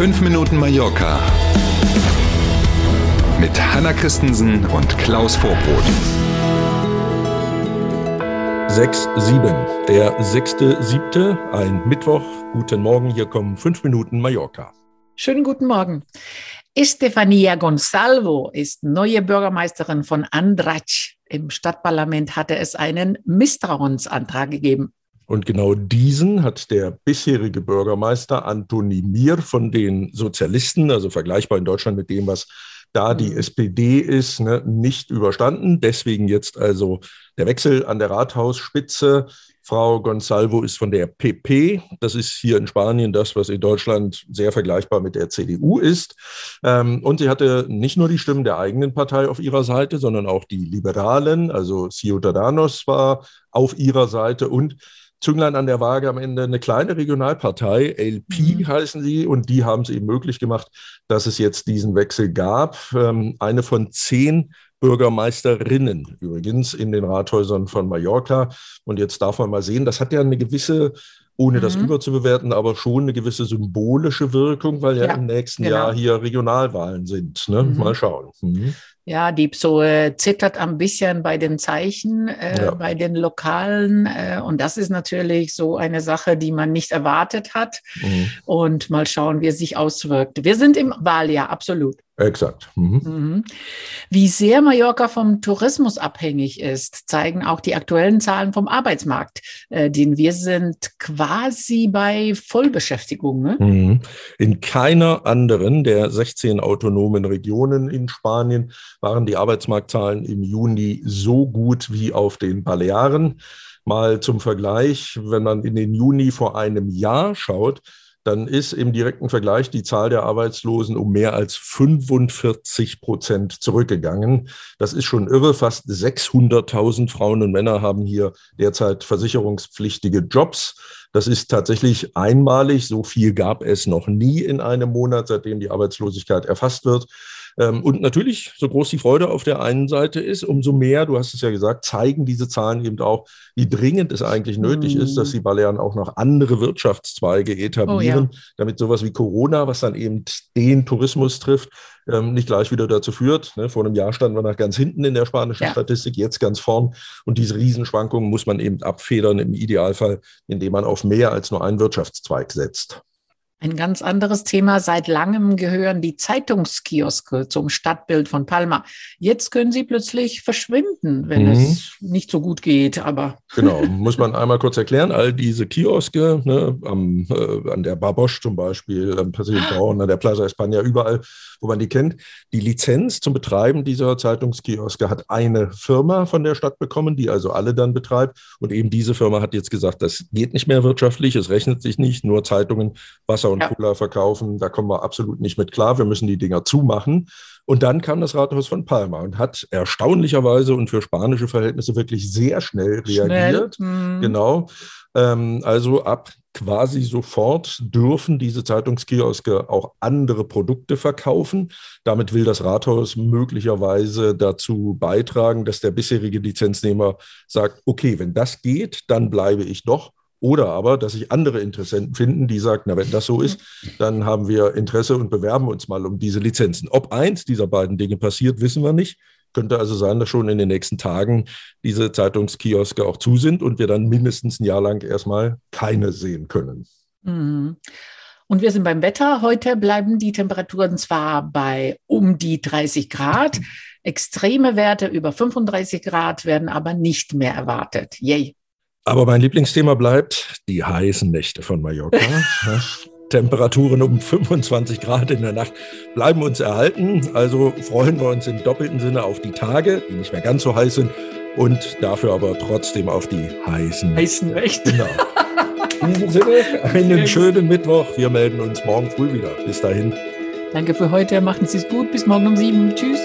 5 Minuten Mallorca mit Hanna Christensen und Klaus Vorbrot. 6, 7. Der 6.7. ein Mittwoch. Guten Morgen, hier kommen 5 Minuten Mallorca. Schönen guten Morgen. Estefania Gonsalvo ist neue Bürgermeisterin von Andratsch. Im Stadtparlament hatte es einen Misstrauensantrag gegeben. Und genau diesen hat der bisherige Bürgermeister Antoni Mir von den Sozialisten, also vergleichbar in Deutschland mit dem, was da die mhm. SPD ist, ne, nicht überstanden. Deswegen jetzt also der Wechsel an der Rathausspitze. Frau Gonsalvo ist von der PP. Das ist hier in Spanien das, was in Deutschland sehr vergleichbar mit der CDU ist. Ähm, und sie hatte nicht nur die Stimmen der eigenen Partei auf ihrer Seite, sondern auch die Liberalen, also Ciudadanos war auf ihrer Seite und Zünglein an der Waage am Ende eine kleine Regionalpartei, LP mhm. heißen sie, und die haben es eben möglich gemacht, dass es jetzt diesen Wechsel gab. Ähm, eine von zehn Bürgermeisterinnen übrigens in den Rathäusern von Mallorca. Und jetzt darf man mal sehen, das hat ja eine gewisse ohne mhm. das überzubewerten, aber schon eine gewisse symbolische Wirkung, weil ja, ja im nächsten genau. Jahr hier Regionalwahlen sind. Ne? Mhm. Mal schauen. Mhm. Ja, die Psoe zittert ein bisschen bei den Zeichen, äh, ja. bei den Lokalen. Äh, und das ist natürlich so eine Sache, die man nicht erwartet hat. Mhm. Und mal schauen, wie es sich auswirkt. Wir sind im Wahljahr, absolut. Exakt. Mhm. Mhm. Wie sehr Mallorca vom Tourismus abhängig ist, zeigen auch die aktuellen Zahlen vom Arbeitsmarkt, äh, denn wir sind quasi bei Vollbeschäftigung. Ne? Mhm. In keiner anderen der 16 autonomen Regionen in Spanien waren die Arbeitsmarktzahlen im Juni so gut wie auf den Balearen. Mal zum Vergleich, wenn man in den Juni vor einem Jahr schaut, dann ist im direkten Vergleich die Zahl der Arbeitslosen um mehr als 45 Prozent zurückgegangen. Das ist schon irre. Fast 600.000 Frauen und Männer haben hier derzeit versicherungspflichtige Jobs. Das ist tatsächlich einmalig. So viel gab es noch nie in einem Monat, seitdem die Arbeitslosigkeit erfasst wird. Ähm, und natürlich, so groß die Freude auf der einen Seite ist, umso mehr, du hast es ja gesagt, zeigen diese Zahlen eben auch, wie dringend es eigentlich nötig mhm. ist, dass mhm. die Balearen auch noch andere Wirtschaftszweige etablieren, oh, ja. damit sowas wie Corona, was dann eben den Tourismus trifft, ähm, nicht gleich wieder dazu führt. Ne? Vor einem Jahr standen wir nach ganz hinten in der spanischen ja. Statistik, jetzt ganz vorn. Und diese Riesenschwankungen muss man eben abfedern, im Idealfall, indem man auf mehr als nur einen Wirtschaftszweig setzt. Ein ganz anderes Thema. Seit langem gehören die Zeitungskioske zum Stadtbild von Palma. Jetzt können sie plötzlich verschwinden, wenn mhm. es nicht so gut geht. Aber genau, muss man einmal kurz erklären. All diese Kioske ne, am, äh, an der Barbosch zum Beispiel, am Pasillo Braun, an der Plaza España, überall, wo man die kennt. Die Lizenz zum Betreiben dieser Zeitungskioske hat eine Firma von der Stadt bekommen, die also alle dann betreibt. Und eben diese Firma hat jetzt gesagt, das geht nicht mehr wirtschaftlich, es rechnet sich nicht, nur Zeitungen, Wasser und ja. Cola verkaufen, da kommen wir absolut nicht mit klar. Wir müssen die Dinger zumachen. Und dann kam das Rathaus von Palma und hat erstaunlicherweise und für spanische Verhältnisse wirklich sehr schnell reagiert. Schnell. Mhm. Genau. Ähm, also ab quasi sofort dürfen diese Zeitungskioske auch andere Produkte verkaufen. Damit will das Rathaus möglicherweise dazu beitragen, dass der bisherige Lizenznehmer sagt, okay, wenn das geht, dann bleibe ich doch. Oder aber, dass sich andere Interessenten finden, die sagen, na, wenn das so ist, dann haben wir Interesse und bewerben uns mal um diese Lizenzen. Ob eins dieser beiden Dinge passiert, wissen wir nicht. Könnte also sein, dass schon in den nächsten Tagen diese Zeitungskioske auch zu sind und wir dann mindestens ein Jahr lang erstmal keine sehen können. Mhm. Und wir sind beim Wetter. Heute bleiben die Temperaturen zwar bei um die 30 Grad. Extreme Werte über 35 Grad werden aber nicht mehr erwartet. Yay. Aber mein Lieblingsthema bleibt die heißen Nächte von Mallorca. Temperaturen um 25 Grad in der Nacht bleiben uns erhalten. Also freuen wir uns im doppelten Sinne auf die Tage, die nicht mehr ganz so heiß sind, und dafür aber trotzdem auf die heißen Heißen Nächte. Genau. In diesem Sinne, einen schönen Mittwoch. Wir melden uns morgen früh wieder. Bis dahin. Danke für heute. Machen Sie es gut. Bis morgen um sieben. Tschüss.